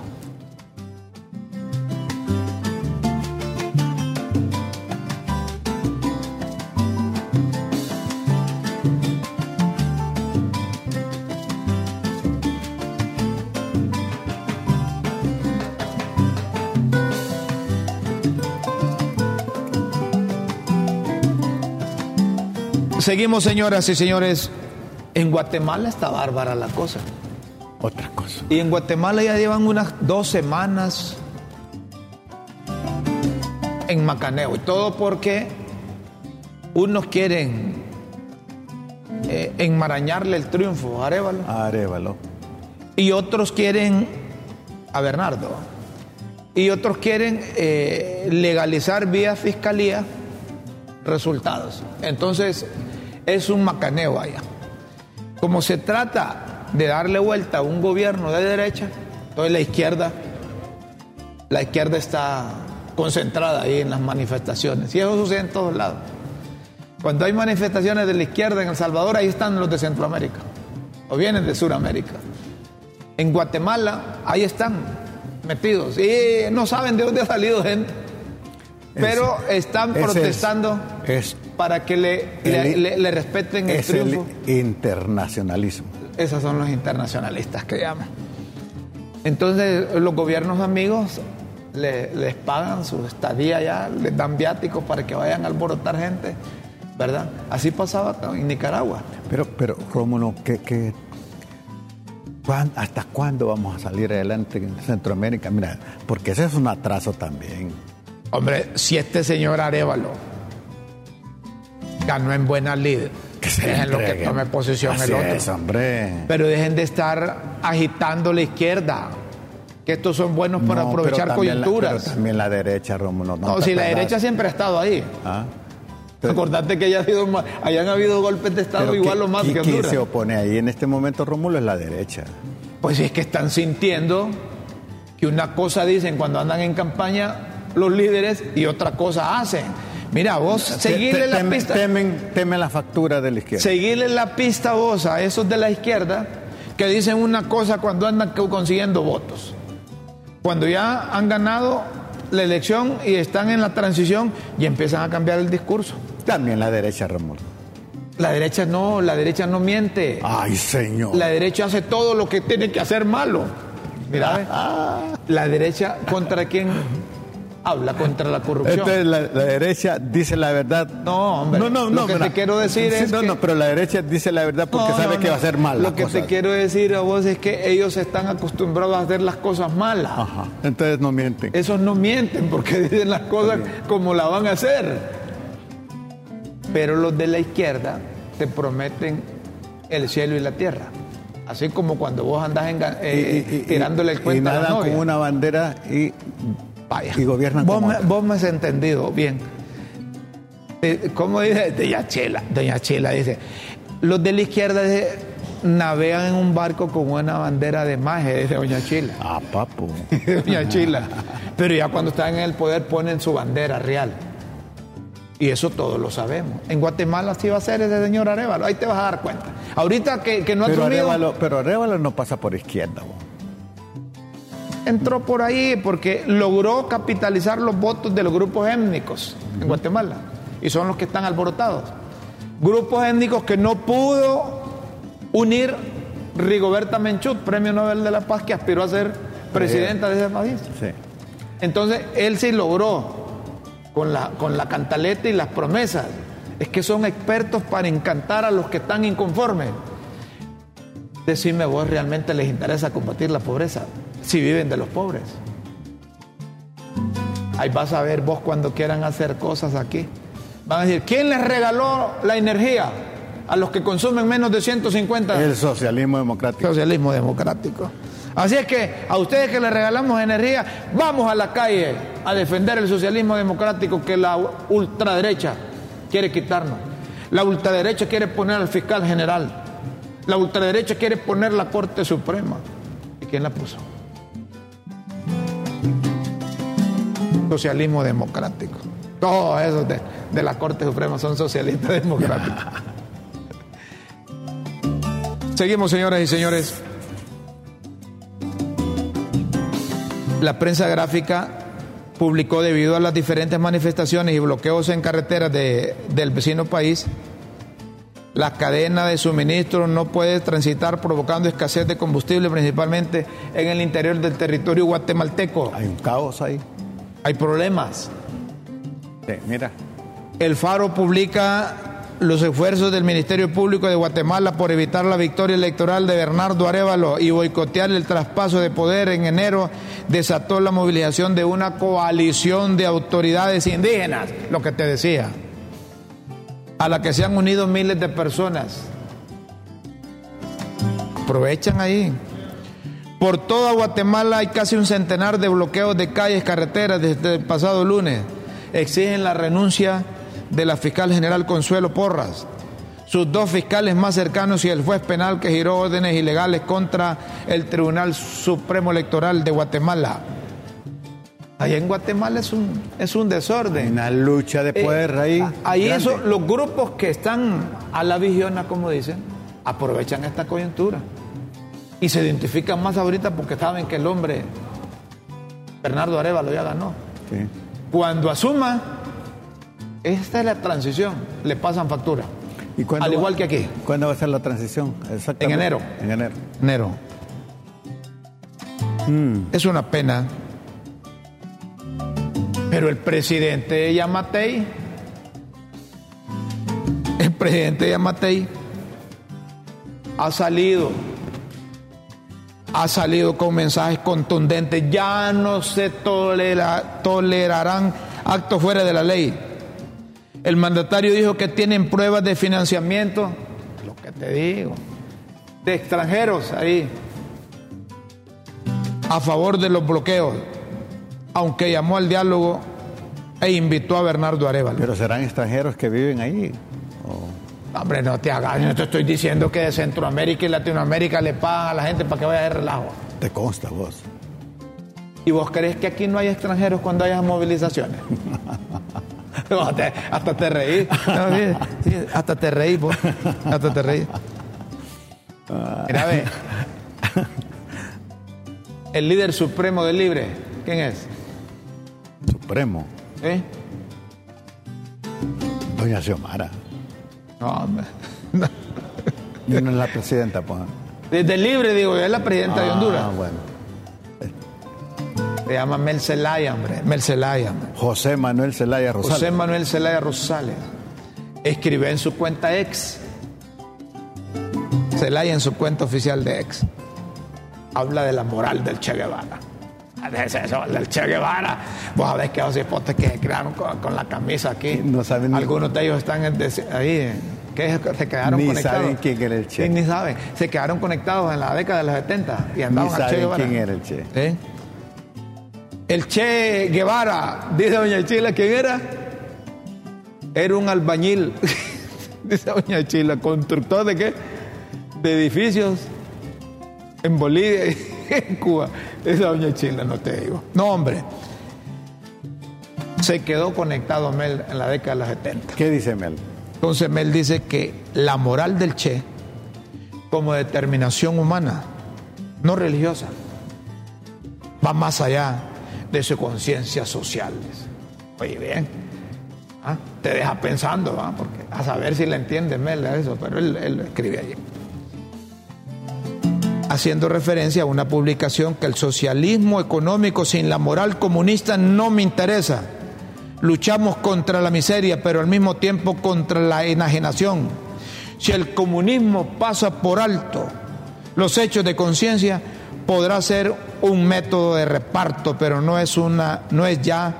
Seguimos, señoras y señores. En Guatemala está bárbara la cosa. Otra cosa. Y en Guatemala ya llevan unas dos semanas en macaneo. Y todo porque unos quieren eh, enmarañarle el triunfo a Arevalo Arevalo. y otros quieren a Bernardo. Y otros quieren eh, legalizar vía fiscalía resultados. Entonces, es un macaneo allá. Como se trata de darle vuelta a un gobierno de derecha, entonces la izquierda, la izquierda está concentrada ahí en las manifestaciones. Y eso sucede en todos lados. Cuando hay manifestaciones de la izquierda en El Salvador, ahí están los de Centroamérica, o vienen de Sudamérica. En Guatemala, ahí están metidos. Y no saben de dónde ha salido gente. Pero están es- protestando es- para que le, le- el- le- le respeten el Es el triunfo. internacionalismo. Esos son los internacionalistas que llaman. Entonces, los gobiernos amigos le- les pagan su estadía allá, les dan viáticos para que vayan a alborotar gente, ¿verdad? Así pasaba en Nicaragua. Pero, pero Rómulo, ¿qué, qué- cuán- ¿hasta cuándo vamos a salir adelante en Centroamérica? Mira, porque ese es un atraso también. Hombre, si este señor Arevalo ganó en buena lid, dejen lo que tome posición Así el otro. es, hombre. Pero dejen de estar agitando la izquierda, que estos son buenos para No, aprovechar pero también la- coyunturas. pero también la derecha, Rómulo. no, si la derecha siempre ha estado ahí. Ah, Acordate que haya habido hayan habido golpes de Estado igual ¿qui- o más que ¿Quién Honduras. se opone ahí? En este momento, Rómulo, es la derecha. Pues es que están sintiendo que una cosa dicen cuando andan en campaña los líderes y otra cosa hacen. Mira, vos seguirle la temen, pista. temen- temen la factura de la izquierda. Seguirle la pista vos a esos de la izquierda que dicen una cosa cuando andan co- consiguiendo votos. Cuando ya han ganado la elección y están en la transición y empiezan a cambiar el discurso. También la derecha, Rómulo. La derecha no, la derecha no miente. Ay, señor. La derecha hace todo lo que tiene que hacer malo. Mira, la derecha contra quién habla contra la corrupción. Entonces la, la derecha dice la verdad. No, hombre, No, no, lo no. que mira. te quiero decir Sí, es No, que- no, pero la derecha dice la verdad porque No, sabe no, que va a ser mal. Lo que te quiero decir a vos es que ellos están acostumbrados a hacer las cosas malas. Ajá. Entonces no mienten. Esos no mienten porque dicen las cosas como la van a hacer. Pero los de la izquierda te prometen el cielo y la tierra. Así como cuando vos andás eh, Y- y- y- tirándole el y cuento a la novia. con una bandera y, Vaya. y gobiernan vos como me, vos me has entendido bien. Eh, ¿Cómo dice? Doña Chela. Doña Chela dice, los de la izquierda dice, navegan en un barco con una bandera de maje, dice Doña Chila. Ah, papu. Doña Chila. Pero ya cuando están en el poder ponen su bandera real. Y eso todos lo sabemos. En Guatemala sí va a ser ese señor Arevalo. Ahí te vas a dar cuenta. Ahorita que, que no ha Pero asumido, Arevalo, pero Arevalo no pasa por izquierda. bo. Entró por ahí porque logró capitalizar los votos de los grupos étnicos en Guatemala. Y son los que están alborotados. Grupos étnicos que no pudo unir Rigoberta Menchut, premio Nobel de la Paz, que aspiró a ser presidenta de ese país. Sí. Entonces, él sí logró con la, con la cantaleta y las promesas. Es que son expertos para encantar a los que están inconformes. Decime vos, ¿realmente les interesa combatir la pobreza? Si viven de los pobres. Ahí vas a ver vos cuando quieran hacer cosas aquí. Van a decir, ¿quién les regaló la energía a los que consumen menos de 150? El socialismo democrático. Socialismo democrático. Así es que a ustedes que les regalamos energía, vamos a la calle a defender el socialismo democrático que la ultraderecha quiere quitarnos. La ultraderecha quiere poner al fiscal general. La ultraderecha quiere poner la Corte Suprema. ¿Y quién la puso? Socialismo democrático. Todos esos de, la Corte Suprema son socialistas democráticos. Seguimos, señoras y señores. La prensa gráfica publicó debido a las diferentes manifestaciones y bloqueos en carreteras de- del vecino país, la cadena de suministro no puede transitar provocando escasez de combustible principalmente en el interior del territorio guatemalteco. Hay un caos ahí. Hay problemas. Sí, mira. El Faro publica los esfuerzos del Ministerio Público de Guatemala por evitar la victoria electoral de Bernardo Arevalo y boicotear el traspaso de poder en enero desató la movilización de una coalición de autoridades indígenas, lo que te decía, a la que se han unido miles de personas. Aprovechan ahí. Por toda Guatemala hay casi un centenar de bloqueos de calles, carreteras desde el pasado lunes. Exigen la renuncia de la fiscal general Consuelo Porras, sus dos fiscales más cercanos y el juez penal que giró órdenes ilegales contra el Tribunal Supremo Electoral de Guatemala. Allá en Guatemala es un, es un desorden. Una lucha de poder Eh, ahí. Ahí grande. eso, los grupos que están a la visiona, como dicen, aprovechan esta coyuntura. Y se identifican más ahorita porque saben que el hombre, Bernardo Arevalo, ya ganó. Sí. Cuando asuma, esta es la transición, le pasan factura. ¿Y cuándo Al va- igual que aquí, ¿Cuándo va a ser la transición? En enero. En enero. enero. Mm. Es una pena. Pero el presidente Yamatei, el presidente Yamatei ha salido, ha salido con mensajes contundentes. Ya no se tolera- tolerarán actos fuera de la ley. El mandatario dijo que tienen pruebas de financiamiento, lo que te digo, de extranjeros ahí, a favor de los bloqueos, aunque llamó al diálogo e invitó a Bernardo Arevalo. Pero serán extranjeros que viven ahí. Hombre, no te hagas, no te estoy diciendo que de Centroamérica y Latinoamérica le pagan a la gente para que vaya a hacer relajo. Te consta vos. ¿Y vos crees que aquí no hay extranjeros cuando haya movilizaciones? hasta te reí. hasta te reí, vos. Hasta te reí. Mira, ve. El líder supremo del Libre, ¿quién es? Supremo. ¿Eh? Doña Xiomara. No, hombre. Y no es la presidenta, pues. Desde Libre, digo, es la presidenta de Honduras. Ah, bueno. Se llama Mel Zelaya, hombre. Mel Zelaya. José Manuel Zelaya Rosales. José Manuel Zelaya Rosales. Escribe en su cuenta ex. Zelaya en su cuenta oficial de ex. Habla de la moral del Che Guevara. Es eso, del Che Guevara. Vos sabés que los hipotes que se crearon con, la camisa aquí. No saben Algunos de ellos están ahí. Que se quedaron ni conectados. saben quién era el Che. ni saben. Se quedaron conectados en la década de los 70 y andaban ni al Che quién era el Che. ¿Eh? El Che Guevara, dice Doña Chila, ¿quién era? Era un albañil, dice Doña Chila, constructor de qué? De edificios en Bolivia y en Cuba. Dice Doña Chila, no te digo. No, hombre. Se quedó conectado Mel en la década de los 70. ¿Qué dice Mel? Entonces Mel dice que la moral del Che, como determinación humana, no religiosa, va más allá de su conciencia social. Oye, bien, ¿ah? te deja pensando, ¿va? porque a saber si le entiende Mel a eso, pero él, él escribe allí. Haciendo referencia a una publicación que el socialismo económico sin la moral comunista no me interesa. Luchamos contra la miseria, pero al mismo tiempo contra la enajenación. Si el comunismo pasa por alto los hechos de conciencia, podrá ser un método de reparto, pero no es una, no es ya,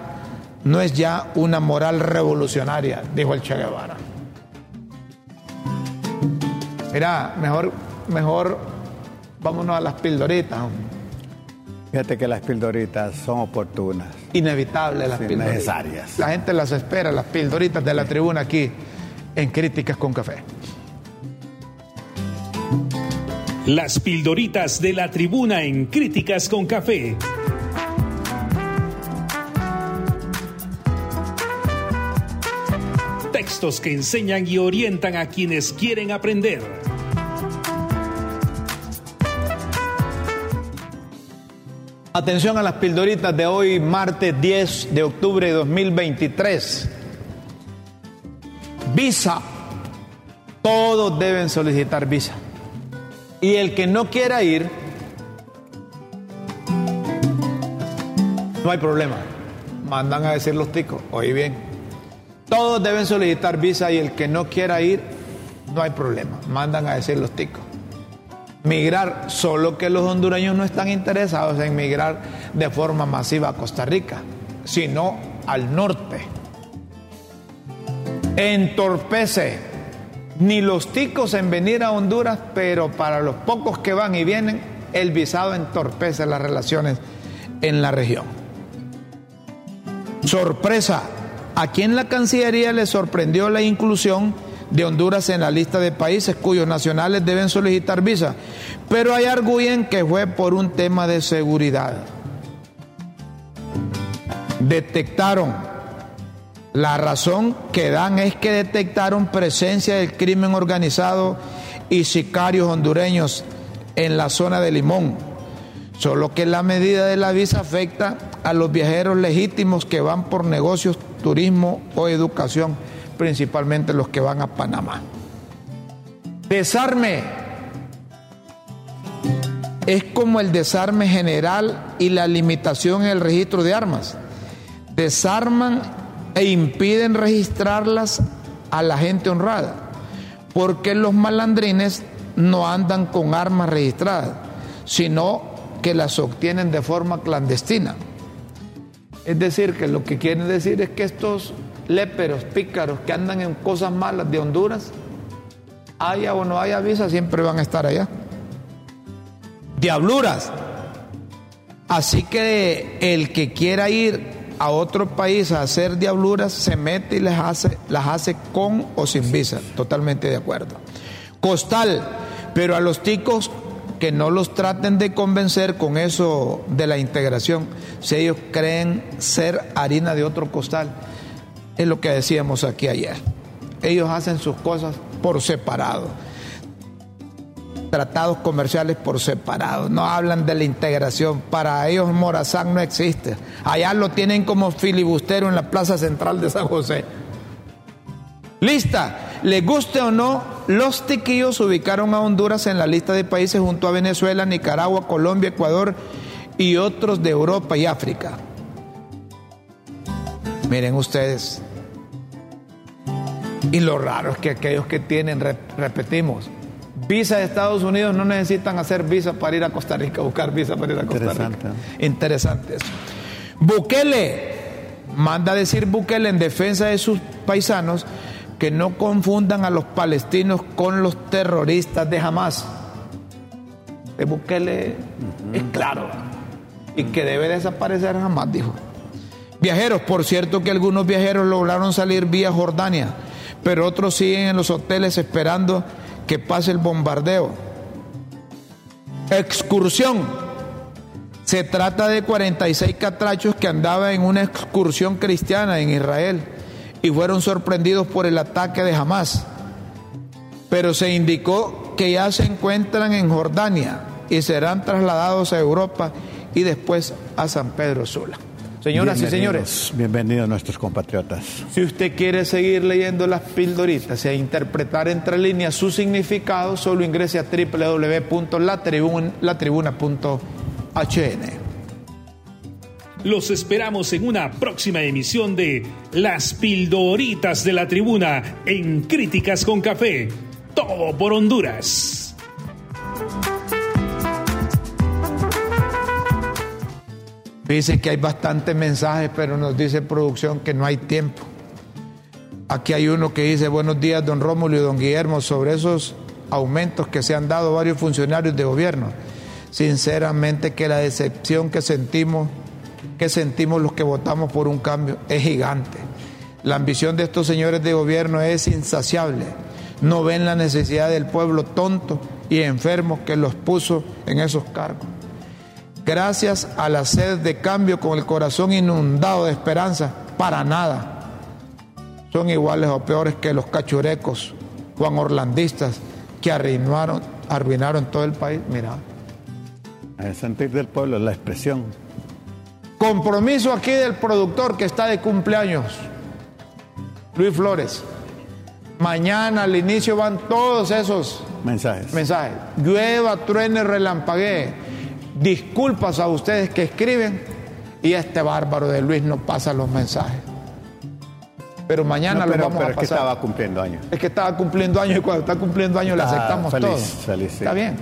no es ya una moral revolucionaria, dijo el Che Guevara. Mira, mejor, mejor vámonos a las pildoritas. Fíjate que las pildoritas son oportunas. Inevitables las Sí, pildoritas. necesarias. La gente las espera, las pildoritas de la tribuna aquí en Críticas con Café. Las pildoritas de la tribuna en Críticas con Café. Textos que enseñan y orientan a quienes quieren aprender. Atención a las pildoritas de hoy, martes 10 de octubre de 2023. Visa. Todos deben solicitar visa. Y el que no quiera ir, no hay problema. Mandan a decir los ticos. Oye bien. Todos deben solicitar visa y el que no quiera ir, no hay problema. Mandan a decir los ticos migrar, solo que los hondureños no están interesados en migrar de forma masiva a Costa Rica, sino al norte. Entorpece ni los ticos en venir a Honduras, pero para los pocos que van y vienen, el visado entorpece las relaciones en la región. Sorpresa, aquí en la Cancillería le sorprendió la inclusión de Honduras en la lista de países cuyos nacionales deben solicitar visa, pero hay arguyen que fue por un tema de seguridad. Detectaron, la razón que dan es que detectaron presencia del crimen organizado y sicarios hondureños en la zona de Limón, solo que la medida de la visa afecta a los viajeros legítimos que van por negocios, turismo o educación principalmente los que van a Panamá. Desarme es como el desarme general y la limitación en el registro de armas. Desarman e impiden registrarlas a la gente honrada, porque los malandrines no andan con armas registradas, sino que las obtienen de forma clandestina. Es decir, que lo que quieren decir es que estos léperos, pícaros que andan en cosas malas de Honduras, haya o no haya visa, siempre van a estar allá. Diabluras. Así que el que quiera ir a otro país a hacer diabluras, se mete y les hace, las hace con o sin visa. Totalmente de acuerdo. Costal, pero a los ticos que no los traten de convencer con eso de la integración, si ellos creen ser harina de otro costal. Es lo que decíamos aquí ayer. Ellos hacen sus cosas por separado tratados comerciales por separado, no hablan de la integración. Para ellos Morazán no existe. Allá lo tienen como filibustero en la plaza central de San José. Lista, les guste o no, los tiquillos ubicaron a Honduras en la lista de países junto a Venezuela, Nicaragua, Colombia, Ecuador y otros de Europa y África. Miren ustedes. Y lo raro es que aquellos que tienen, repetimos, Visa de Estados Unidos no necesitan hacer visa para ir a Costa Rica, buscar visa para ir a Costa Rica. Interesante eso. Bukele, manda a decir Bukele en defensa de sus paisanos que no confundan a los palestinos con los terroristas de Hamas. De Bukele es claro y que debe desaparecer Hamas, dijo. Viajeros, por cierto que algunos viajeros lograron salir vía Jordania, pero otros siguen en los hoteles esperando que pase el bombardeo. Excursión. Se trata de 46 catrachos que andaban en una excursión cristiana en Israel y fueron sorprendidos por el ataque de Hamas. Pero se indicó que ya se encuentran en Jordania y serán trasladados a Europa y después a San Pedro Sula. Señoras y señores. Bienvenidos nuestros compatriotas. Si usted quiere seguir leyendo las pildoritas e interpretar entre líneas su significado, solo ingrese a www.latribuna.hn. Los esperamos en una próxima emisión de Las pildoritas de la tribuna en Críticas con Café. Todo por Honduras. Dice que hay bastantes mensajes, pero nos dice producción que no hay tiempo. Aquí hay uno que dice, buenos días, don Rómulo y don Guillermo, sobre esos aumentos que se han dado varios funcionarios de gobierno. Sinceramente que la decepción que sentimos, que sentimos los que votamos por un cambio, es gigante. La ambición de estos señores de gobierno es insaciable. No ven la necesidad del pueblo tonto y enfermo que los puso en esos cargos gracias a la sed de cambio con el corazón inundado de esperanza, para nada. Son iguales o peores que los cachurecos, Juan Orlandistas, que arruinaron, arruinaron todo el país. Mira. El sentir del pueblo, la expresión. Compromiso aquí del productor que está de cumpleaños, Luis Flores. Mañana al inicio van todos esos mensajes. mensajes. Llueva, truene, relampaguee disculpas a ustedes que escriben y este bárbaro de Luis no pasa los mensajes. Pero mañana lo vamos a pasar. Es que estaba cumpliendo años. Es que estaba cumpliendo años y cuando está cumpliendo años le aceptamos todo. Feliz, Está bien.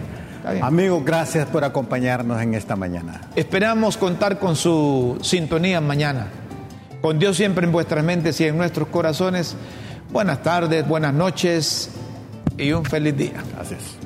Amigos, gracias por acompañarnos en esta mañana. Esperamos contar con su sintonía mañana. Con Dios siempre en vuestras mentes y en nuestros corazones. Buenas tardes, buenas noches y un feliz día. Gracias.